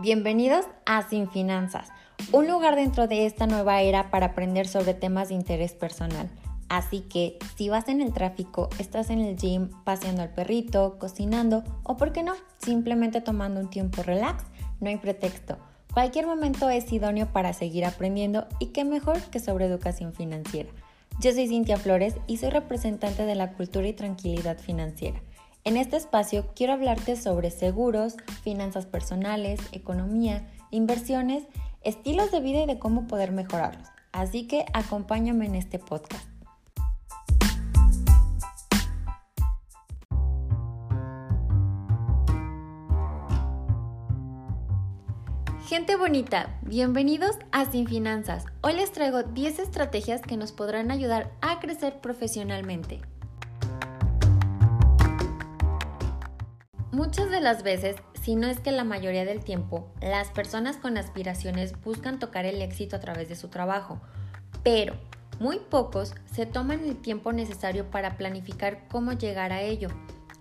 Bienvenidos a Sin Finanzas, un lugar dentro de esta nueva era para aprender sobre temas de interés personal. Así que si vas en el tráfico, estás en el gym, paseando al perrito, cocinando o, por qué no, simplemente tomando un tiempo relax, no hay pretexto. Cualquier momento es idóneo para seguir aprendiendo y qué mejor que sobre educación financiera. Yo soy Cintia Flores y soy representante de la cultura y tranquilidad financiera. En este espacio quiero hablarte sobre seguros, finanzas personales, economía, inversiones, estilos de vida y de cómo poder mejorarlos. Así que acompáñame en este podcast. Gente bonita, bienvenidos a Sin Finanzas. Hoy les traigo 10 estrategias que nos podrán ayudar a crecer profesionalmente. Muchas de las veces, si no es que la mayoría del tiempo, las personas con aspiraciones buscan tocar el éxito a través de su trabajo, pero muy pocos se toman el tiempo necesario para planificar cómo llegar a ello.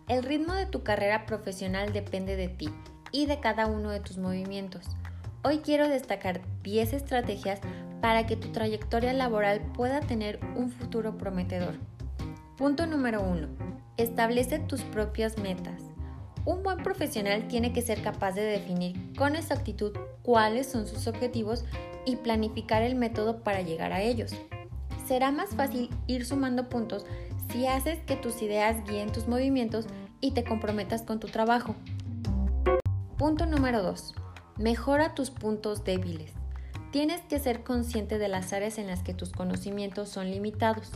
El ritmo de tu carrera profesional depende de ti y de cada uno de tus movimientos. Hoy quiero destacar 10 estrategias para que tu trayectoria laboral pueda tener un futuro prometedor. Punto número 1. Establece tus propias metas. Un buen profesional tiene que ser capaz de definir con exactitud cuáles son sus objetivos y planificar el método para llegar a ellos. Será más fácil ir sumando puntos si haces que tus ideas guíen tus movimientos y te comprometas con tu trabajo. Punto número 2. Mejora tus puntos débiles. Tienes que ser consciente de las áreas en las que tus conocimientos son limitados.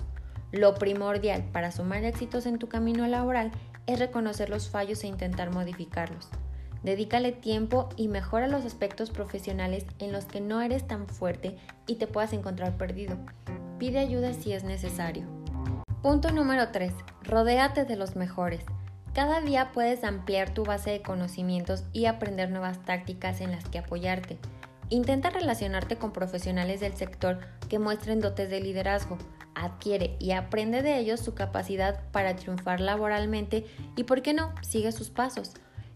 Lo primordial para sumar éxitos en tu camino laboral es reconocer los fallos e intentar modificarlos. Dedícale tiempo y mejora los aspectos profesionales en los que no eres tan fuerte y te puedas encontrar perdido. Pide ayuda si es necesario. Punto número 3. Rodéate de los mejores. Cada día puedes ampliar tu base de conocimientos y aprender nuevas tácticas en las que apoyarte. Intenta relacionarte con profesionales del sector que muestren dotes de liderazgo, adquiere y aprende de ellos su capacidad para triunfar laboralmente y, por qué no, sigue sus pasos.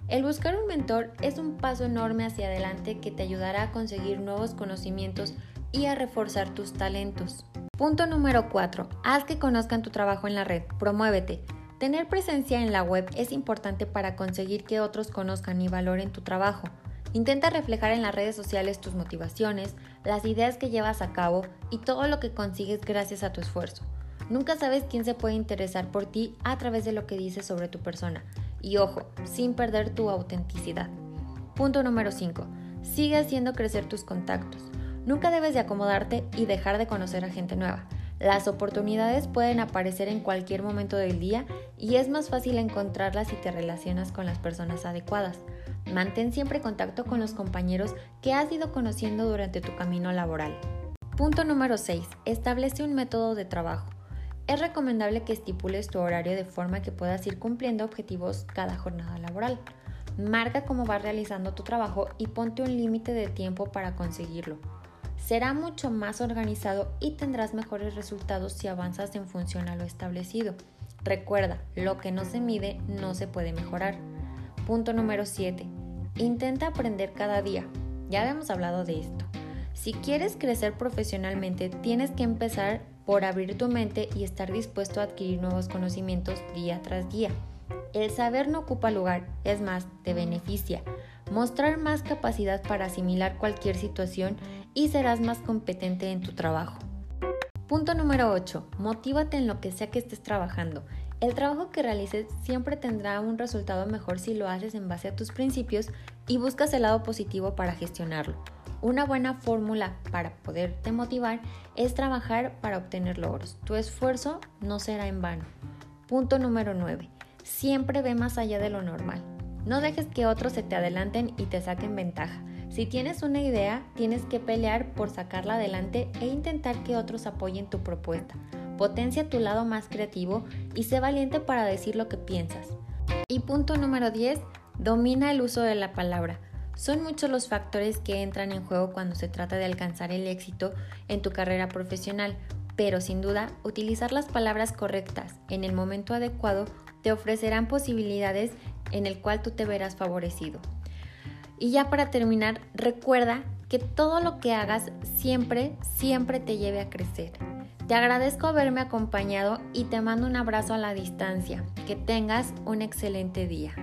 El buscar un mentor es un paso enorme hacia adelante que te ayudará a conseguir nuevos conocimientos y a reforzar tus talentos. Punto número 4. Haz que conozcan tu trabajo en la red. Promuévete. Tener presencia en la web es importante para conseguir que otros conozcan y valoren tu trabajo. Intenta reflejar en las redes sociales tus motivaciones, las ideas que llevas a cabo y todo lo que consigues gracias a tu esfuerzo. Nunca sabes quién se puede interesar por ti a través de lo que dices sobre tu persona. Y ojo, sin perder tu autenticidad. Punto número 5. Sigue haciendo crecer tus contactos. Nunca debes de acomodarte y dejar de conocer a gente nueva. Las oportunidades pueden aparecer en cualquier momento del día y es más fácil encontrarlas si te relacionas con las personas adecuadas. Mantén siempre contacto con los compañeros que has ido conociendo durante tu camino laboral. Punto número 6. Establece un método de trabajo. Es recomendable que estipules tu horario de forma que puedas ir cumpliendo objetivos cada jornada laboral. Marca cómo vas realizando tu trabajo y ponte un límite de tiempo para conseguirlo. Será mucho más organizado y tendrás mejores resultados si avanzas en función a lo establecido. Recuerda, lo que no se mide no se puede mejorar. Punto número 7. Intenta aprender cada día. Ya habíamos hablado de esto. Si quieres crecer profesionalmente, tienes que empezar por abrir tu mente y estar dispuesto a adquirir nuevos conocimientos día tras día. El saber no ocupa lugar, es más, te beneficia. Mostrar más capacidad para asimilar cualquier situación y serás más competente en tu trabajo. Punto número 8. Motívate en lo que sea que estés trabajando. El trabajo que realices siempre tendrá un resultado mejor si lo haces en base a tus principios y buscas el lado positivo para gestionarlo. Una buena fórmula para poderte motivar es trabajar para obtener logros. Tu esfuerzo no será en vano. Punto número 9. Siempre ve más allá de lo normal. No dejes que otros se te adelanten y te saquen ventaja. Si tienes una idea, tienes que pelear por sacarla adelante e intentar que otros apoyen tu propuesta. Potencia tu lado más creativo y sé valiente para decir lo que piensas. Y punto número 10, domina el uso de la palabra. Son muchos los factores que entran en juego cuando se trata de alcanzar el éxito en tu carrera profesional, pero sin duda utilizar las palabras correctas en el momento adecuado te ofrecerán posibilidades en el cual tú te verás favorecido. Y ya para terminar, recuerda que todo lo que hagas siempre, siempre te lleve a crecer. Te agradezco haberme acompañado y te mando un abrazo a la distancia. Que tengas un excelente día.